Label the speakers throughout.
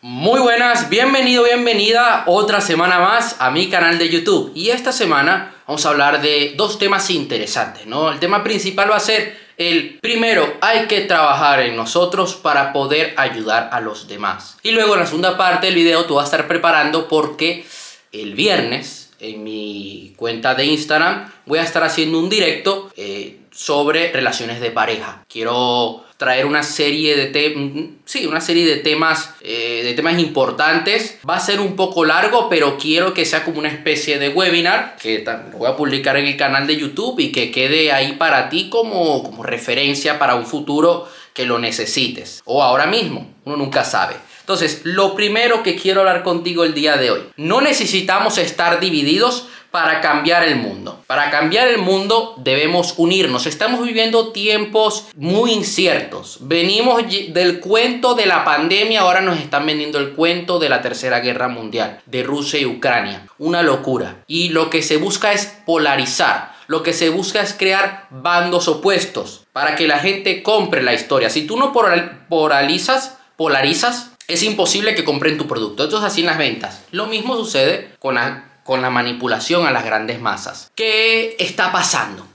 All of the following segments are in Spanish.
Speaker 1: Muy buenas, bienvenido, bienvenida otra semana más a mi canal de YouTube. Y esta semana vamos a hablar de dos temas interesantes, ¿no? El tema principal va a ser el primero, hay que trabajar en nosotros para poder ayudar a los demás. Y luego en la segunda parte del video tú vas a estar preparando porque el viernes en mi cuenta de Instagram voy a estar haciendo un directo eh, sobre relaciones de pareja. Quiero traer una serie de temas, sí, una serie de temas, eh, de temas importantes. Va a ser un poco largo, pero quiero que sea como una especie de webinar que lo voy a publicar en el canal de YouTube y que quede ahí para ti como, como referencia para un futuro que lo necesites o ahora mismo, uno nunca sabe. Entonces, lo primero que quiero hablar contigo el día de hoy, no necesitamos estar divididos para cambiar el mundo. Para cambiar el mundo debemos unirnos. Estamos viviendo tiempos muy inciertos. Venimos del cuento de la pandemia, ahora nos están vendiendo el cuento de la Tercera Guerra Mundial, de Rusia y Ucrania. Una locura. Y lo que se busca es polarizar. Lo que se busca es crear bandos opuestos para que la gente compre la historia. Si tú no polarizas, polarizas, es imposible que compren tu producto. Esto es así en las ventas. Lo mismo sucede con la con la manipulación a las grandes masas. ¿Qué está pasando?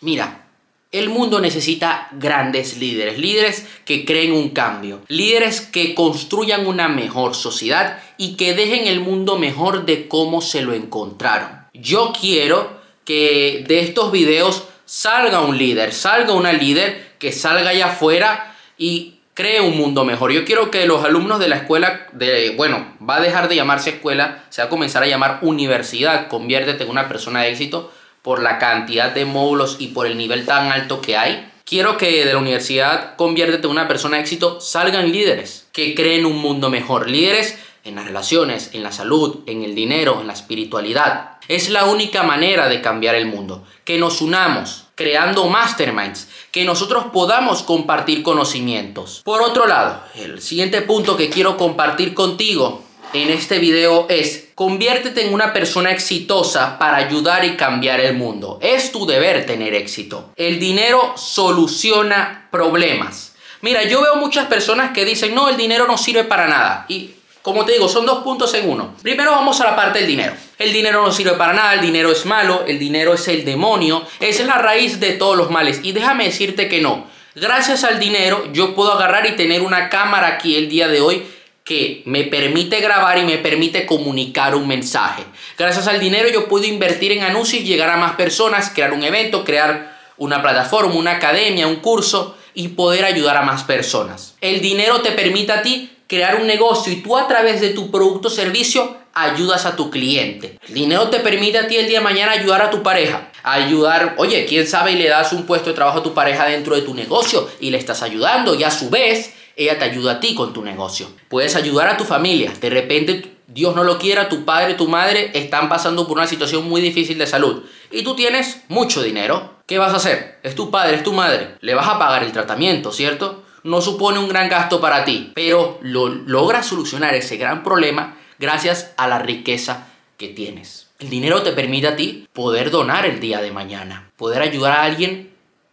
Speaker 1: Mira, el mundo necesita grandes líderes, líderes que creen un cambio, líderes que construyan una mejor sociedad y que dejen el mundo mejor de cómo se lo encontraron. Yo quiero que de estos videos salga un líder, salga una líder que salga allá afuera y cree un mundo mejor. Yo quiero que los alumnos de la escuela, de, bueno, va a dejar de llamarse escuela, se va a comenzar a llamar universidad, conviértete en una persona de éxito por la cantidad de módulos y por el nivel tan alto que hay. Quiero que de la universidad conviértete en una persona de éxito salgan líderes que creen un mundo mejor, líderes en las relaciones, en la salud, en el dinero, en la espiritualidad. Es la única manera de cambiar el mundo, que nos unamos, creando masterminds, que nosotros podamos compartir conocimientos. Por otro lado, el siguiente punto que quiero compartir contigo en este video es conviértete en una persona exitosa para ayudar y cambiar el mundo. Es tu deber tener éxito. El dinero soluciona problemas. Mira, yo veo muchas personas que dicen, no, el dinero no sirve para nada. Y como te digo, son dos puntos en uno. Primero vamos a la parte del dinero. El dinero no sirve para nada, el dinero es malo, el dinero es el demonio, es la raíz de todos los males. Y déjame decirte que no. Gracias al dinero yo puedo agarrar y tener una cámara aquí el día de hoy que me permite grabar y me permite comunicar un mensaje. Gracias al dinero yo puedo invertir en anuncios, llegar a más personas, crear un evento, crear una plataforma, una academia, un curso y poder ayudar a más personas. El dinero te permite a ti crear un negocio y tú a través de tu producto o servicio ayudas a tu cliente. El dinero te permite a ti el día de mañana ayudar a tu pareja. Ayudar, oye, quién sabe y le das un puesto de trabajo a tu pareja dentro de tu negocio y le estás ayudando y a su vez ella te ayuda a ti con tu negocio. Puedes ayudar a tu familia. De repente, Dios no lo quiera, tu padre, tu madre están pasando por una situación muy difícil de salud y tú tienes mucho dinero. ¿Qué vas a hacer? Es tu padre, es tu madre. Le vas a pagar el tratamiento, ¿cierto? No supone un gran gasto para ti, pero lo, logras solucionar ese gran problema gracias a la riqueza que tienes. El dinero te permite a ti poder donar el día de mañana, poder ayudar a alguien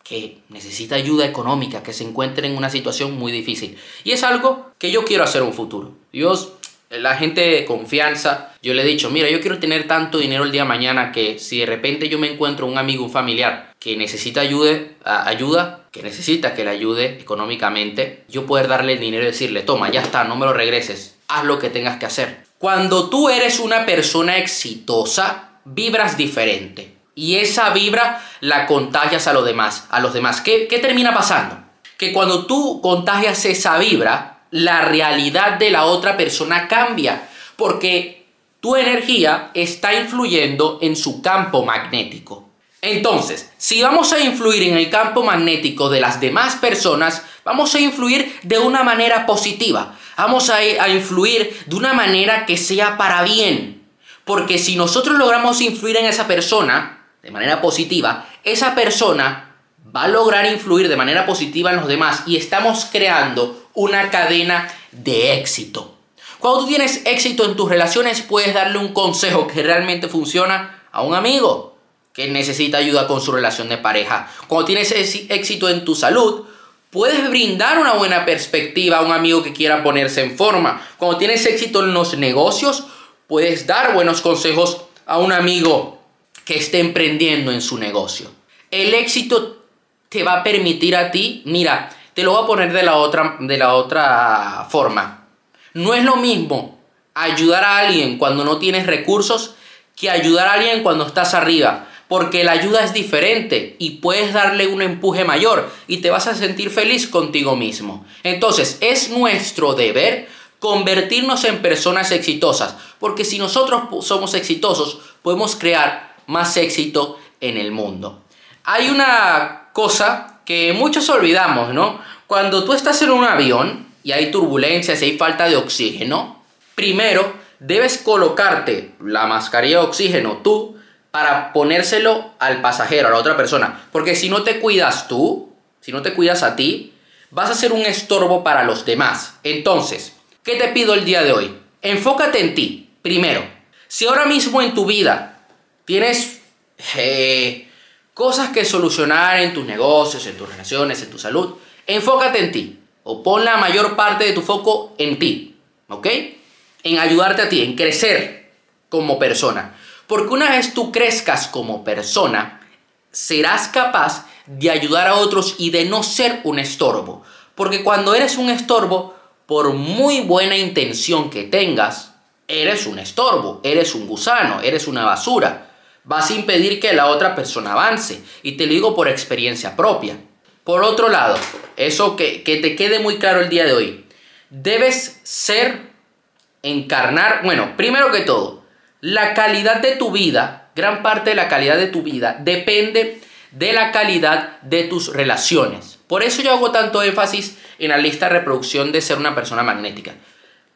Speaker 1: que necesita ayuda económica, que se encuentre en una situación muy difícil. Y es algo que yo quiero hacer en un futuro. Dios, la gente de confianza, yo le he dicho, mira, yo quiero tener tanto dinero el día de mañana que si de repente yo me encuentro un amigo, un familiar que necesita ayuda, ayuda que necesita que le ayude económicamente, yo poder darle el dinero y decirle, toma, ya está, no me lo regreses, haz lo que tengas que hacer. Cuando tú eres una persona exitosa, vibras diferente. Y esa vibra la contagias a los demás. A los demás. ¿Qué, ¿Qué termina pasando? Que cuando tú contagias esa vibra, la realidad de la otra persona cambia. Porque tu energía está influyendo en su campo magnético. Entonces, si vamos a influir en el campo magnético de las demás personas, vamos a influir de una manera positiva. Vamos a, influir de una manera que sea para bien. Porque si nosotros logramos influir en esa persona de manera positiva, esa persona va a lograr influir de manera positiva en los demás y estamos creando una cadena de éxito. Cuando tú tienes éxito en tus relaciones, puedes darle un consejo que realmente funciona a un amigo que necesita ayuda con su relación de pareja. Cuando tienes éxito en tu salud, puedes brindar una buena perspectiva a un amigo que quiera ponerse en forma. Cuando tienes éxito en los negocios, puedes dar buenos consejos a un amigo que esté emprendiendo en su negocio. El éxito te va a permitir a ti, mira, te lo voy a poner de la otra, de la otra forma. No es lo mismo ayudar a alguien cuando no tienes recursos que ayudar a alguien cuando estás arriba. Porque la ayuda es diferente y puedes darle un empuje mayor y te vas a sentir feliz contigo mismo. Entonces es nuestro deber convertirnos en personas exitosas. Porque si nosotros somos exitosos, podemos crear más éxito en el mundo. Hay una cosa que muchos olvidamos, ¿no? Cuando tú estás en un avión y hay turbulencias y hay falta de oxígeno, primero debes colocarte la mascarilla de oxígeno tú para ponérselo al pasajero, a la otra persona. Porque si no te cuidas tú, si no te cuidas a ti, vas a ser un estorbo para los demás. Entonces, ¿qué te pido el día de hoy? Enfócate en ti, primero. Si ahora mismo en tu vida tienes eh, cosas que solucionar en tus negocios, en tus relaciones, en tu salud, enfócate en ti. O pon la mayor parte de tu foco en ti. ¿Ok? En ayudarte a ti, en crecer como persona. Porque una vez tú crezcas como persona, serás capaz de ayudar a otros y de no ser un estorbo. Porque cuando eres un estorbo, por muy buena intención que tengas, eres un estorbo, eres un gusano, eres una basura vas a impedir que la otra persona avance. Y te lo digo por experiencia propia. Por otro lado, eso que, que te quede muy claro el día de hoy, debes ser, encarnar, bueno, primero que todo, la calidad de tu vida, gran parte de la calidad de tu vida depende de la calidad de tus relaciones. Por eso yo hago tanto énfasis en la lista de reproducción de ser una persona magnética.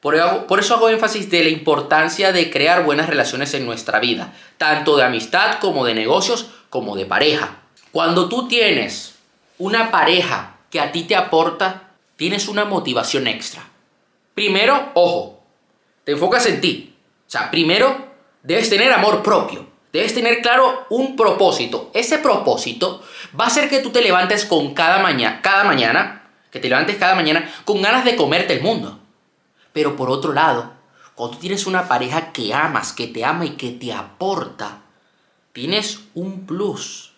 Speaker 1: Por, eso hago énfasis de la importancia de crear buenas relaciones en nuestra vida, tanto de amistad como de negocios, como de pareja. Cuando tú tienes una pareja que a ti te aporta, tienes una motivación extra. Primero, ojo, te enfocas en ti. O sea, primero debes tener amor propio. Debes tener claro un propósito. Ese propósito va a hacer que tú te levantes con cada mañana, cada mañana, que te levantes cada mañana con ganas de comerte el mundo. Pero por otro lado, cuando tienes una pareja que amas, que te ama y que te aporta, tienes un plus.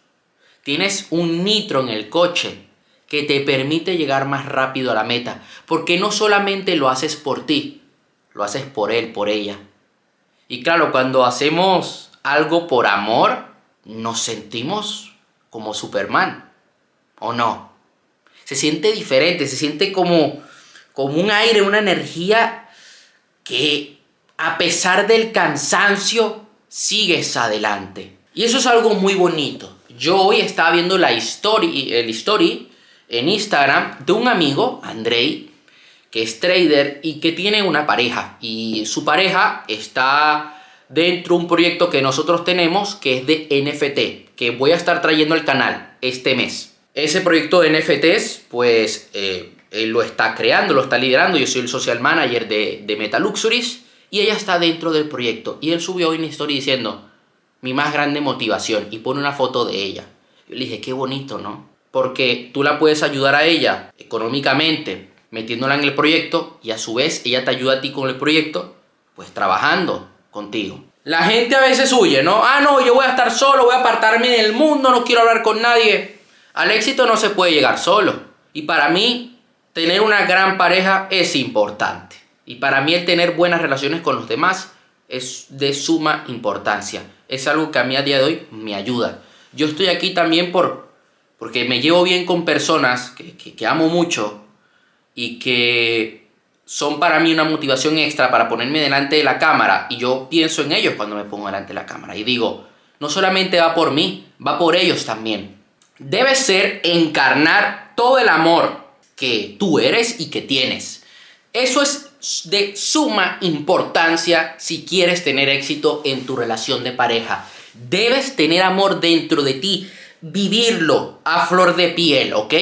Speaker 1: Tienes un nitro en el coche que te permite llegar más rápido a la meta. Porque no solamente lo haces por ti, lo haces por él, por ella. Y claro, cuando hacemos algo por amor, nos sentimos como Superman. ¿O no? Se siente diferente, se siente como como un aire, una energía que a pesar del cansancio sigues adelante. Y eso es algo muy bonito. Yo hoy estaba viendo la story, el en Instagram de un amigo, Andrei, que es trader y que tiene una pareja. Y su pareja está dentro de un proyecto que nosotros tenemos que es de NFT, que voy a estar trayendo al canal este mes. Ese proyecto de NFTs, pues eh, él lo está creando, lo está liderando, yo soy el social manager de, de Metaluxuries y ella está dentro del proyecto. Y él subió hoy una historia diciendo, mi más grande motivación, y pone una foto de ella. Yo le dije, qué bonito, ¿no? Porque tú la puedes ayudar a ella económicamente, metiéndola en el proyecto, y a su vez ella te ayuda a ti con el proyecto, pues trabajando contigo. La gente a veces huye, ¿no? Ah, no, yo voy a estar solo, voy a apartarme del mundo, no quiero hablar con nadie. Al éxito no se puede llegar solo. Y para mí, tener una gran pareja es importante. Y para mí el tener buenas relaciones con los demás es de suma importancia. Es algo que a mí a día de hoy me ayuda. Yo estoy aquí también por, porque me llevo bien con personas que, que, amo mucho y que son para mí una motivación extra para ponerme delante de la cámara. Y yo pienso en ellos cuando me pongo delante de la cámara. Y digo, no solamente va por mí, va por ellos también. Debe ser encarnar todo el amor tú eres y que tienes. Eso es de suma importancia si quieres tener éxito en tu relación de pareja. Debes tener amor dentro de ti, vivirlo a flor de piel, ¿ok?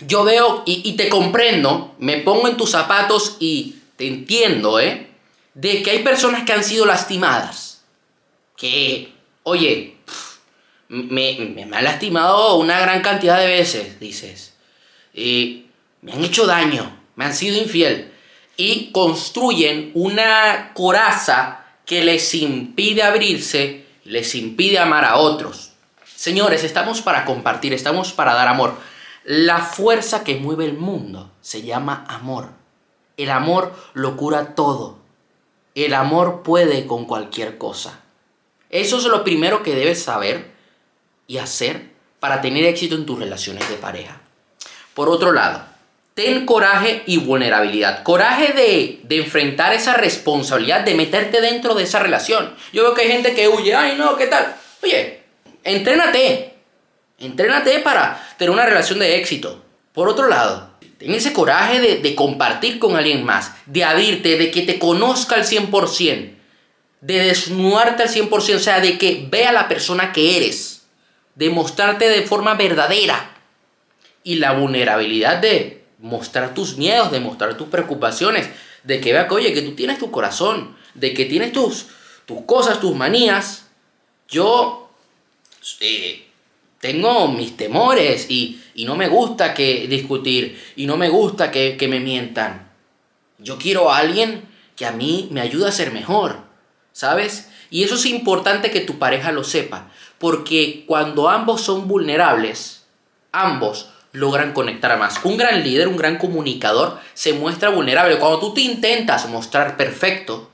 Speaker 1: Yo veo y, te comprendo, me pongo en tus zapatos y te entiendo, ¿eh? De que hay personas que han sido lastimadas. Que, oye, me, me, me han lastimado una gran cantidad de veces, dices. Eh, me han hecho daño, me han sido infiel y construyen una coraza que les impide abrirse, les impide amar a otros. Señores, estamos para compartir, estamos para dar amor. La fuerza que mueve el mundo se llama amor. El amor lo cura todo. El amor puede con cualquier cosa. Eso es lo primero que debes saber y hacer para tener éxito en tus relaciones de pareja. Por otro lado, ten coraje y vulnerabilidad. Coraje de, de, enfrentar esa responsabilidad, de meterte dentro de esa relación. Yo veo que hay gente que huye, ay no, ¿qué tal? Oye, entrénate. Entrénate para tener una relación de éxito. Por otro lado, ten ese coraje de, de compartir con alguien más, de abrirte, de que te conozca al 100%, de desnudarte al 100%, o sea, de que vea la persona que eres, de mostrarte de forma verdadera. Y la vulnerabilidad de mostrar tus miedos, de mostrar tus preocupaciones, de que vea que, oye, que tú tienes tu corazón, de que tienes tus, tus cosas, tus manías. Yo eh, tengo mis temores y, y, no me gusta que discutir y no me gusta que, que me mientan. Yo quiero a alguien que a mí me ayude a ser mejor, ¿sabes? Y eso es importante que tu pareja lo sepa, porque cuando ambos son vulnerables, ambos logran conectar más. Un gran líder, un gran comunicador se muestra vulnerable. Cuando tú te intentas mostrar perfecto,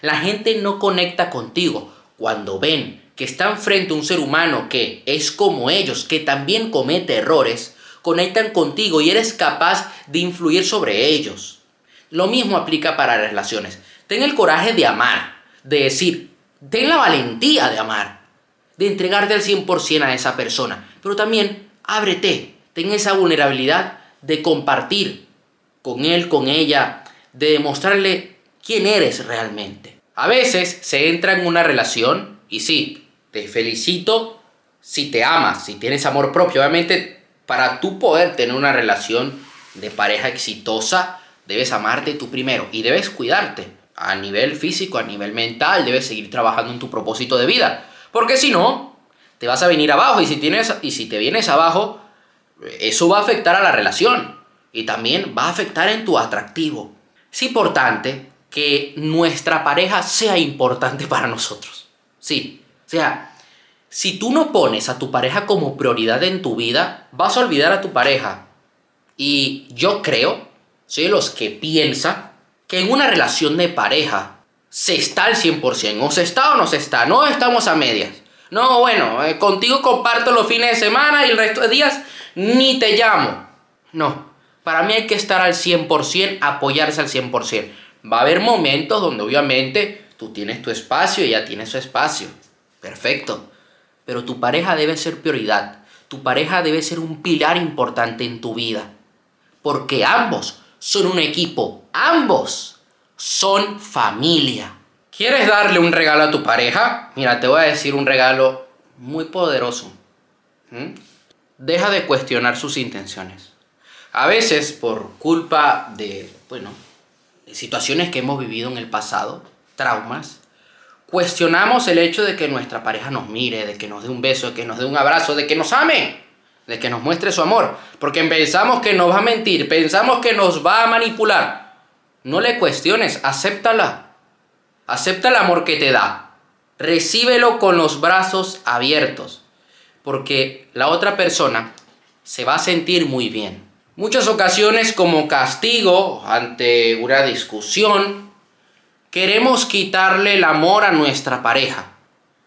Speaker 1: la gente no conecta contigo. Cuando ven que están frente a un ser humano que es como ellos, que también comete errores, conectan contigo y eres capaz de influir sobre ellos. Lo mismo aplica para relaciones. Ten el coraje de amar, de decir, ten la valentía de amar, de entregarte al 100% a esa persona, pero también ábrete, ten esa vulnerabilidad de compartir con él, con ella, de demostrarle quién eres realmente. A veces se entra en una relación y sí, te felicito si te amas, si tienes amor propio. Obviamente, para tú poder tener una relación de pareja exitosa, debes amarte tú primero y debes cuidarte a nivel físico, a nivel mental, debes seguir trabajando en tu propósito de vida. Porque si no, te vas a venir abajo y si, tienes, y si te vienes abajo, eso va a afectar a la relación y también va a afectar en tu atractivo. Es importante que nuestra pareja sea importante para nosotros. Sí, o sea, si tú no pones a tu pareja como prioridad en tu vida, vas a olvidar a tu pareja. Y yo creo, soy de los que piensa que en una relación de pareja se está al 100%, o se está o no se está, no estamos a medias. No, bueno, eh, contigo comparto los fines de semana y el resto de días ni te llamo. No, para mí hay que estar al 100%, apoyarse al 100%. Va a haber momentos donde obviamente tú tienes tu espacio y ella tiene su espacio. Perfecto. Pero tu pareja debe ser prioridad. Tu pareja debe ser un pilar importante en tu vida. Porque ambos son un equipo. Ambos son familia. ¿Quieres darle un regalo a tu pareja? Mira, te voy a decir un regalo muy poderoso. ¿Mm? Deja de cuestionar sus intenciones. A veces, por culpa de, bueno, situaciones que hemos vivido en el pasado, traumas, cuestionamos el hecho de que nuestra pareja nos mire, de que nos dé un beso, de que nos dé un abrazo, de que nos ame, de que nos muestre su amor. Porque pensamos que nos va a mentir, pensamos que nos va a manipular. No le cuestiones, acéptala. Acepta el amor que te da. Recíbelo con los brazos abiertos porque la otra persona se va a sentir muy bien. Muchas ocasiones como castigo ante una discusión, queremos quitarle el amor a nuestra pareja.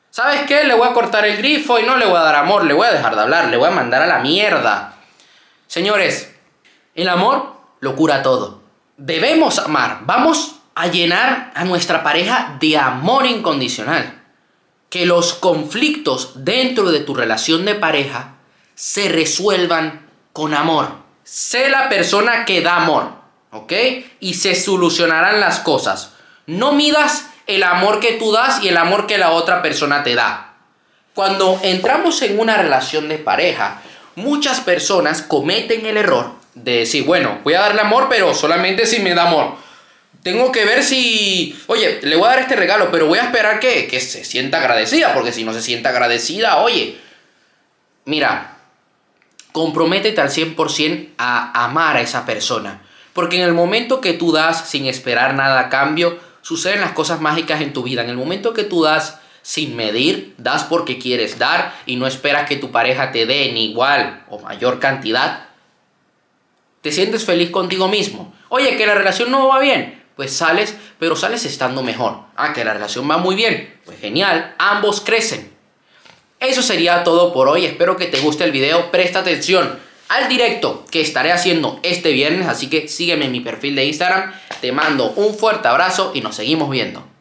Speaker 1: ¿Sabes qué? Le voy a cortar el grifo y no le voy a dar amor, le voy a dejar de hablar, le voy a mandar a la mierda. Señores, el amor lo cura todo. Debemos amar, vamos a llenar a nuestra pareja de amor incondicional que los conflictos dentro de tu relación de pareja se resuelvan con amor. Sé la persona que da amor, ¿ok? Y se solucionarán las cosas. No midas el amor que tú das y el amor que la otra persona te da. Cuando entramos en una relación de pareja, muchas personas cometen el error de decir, bueno, voy a darle amor, pero solamente si me da amor tengo que ver si, oye, le voy a dar este regalo, pero voy a esperar que, que se sienta agradecida, porque si no se sienta agradecida, oye, mira, comprométete al 100% a amar a esa persona. Porque en el momento que tú das sin esperar nada a cambio, suceden las cosas mágicas en tu vida. En el momento que tú das sin medir, das porque quieres dar y no esperas que tu pareja te dé en igual o mayor cantidad, te sientes feliz contigo mismo. Oye, que la relación no va bien, pues sales, pero sales estando mejor. Ah, que la relación va muy bien, pues genial, ambos crecen. Eso sería todo por hoy, espero que te guste el video, presta atención al directo que estaré haciendo este viernes, así que sígueme en mi perfil de Instagram, te mando un fuerte abrazo y nos seguimos viendo.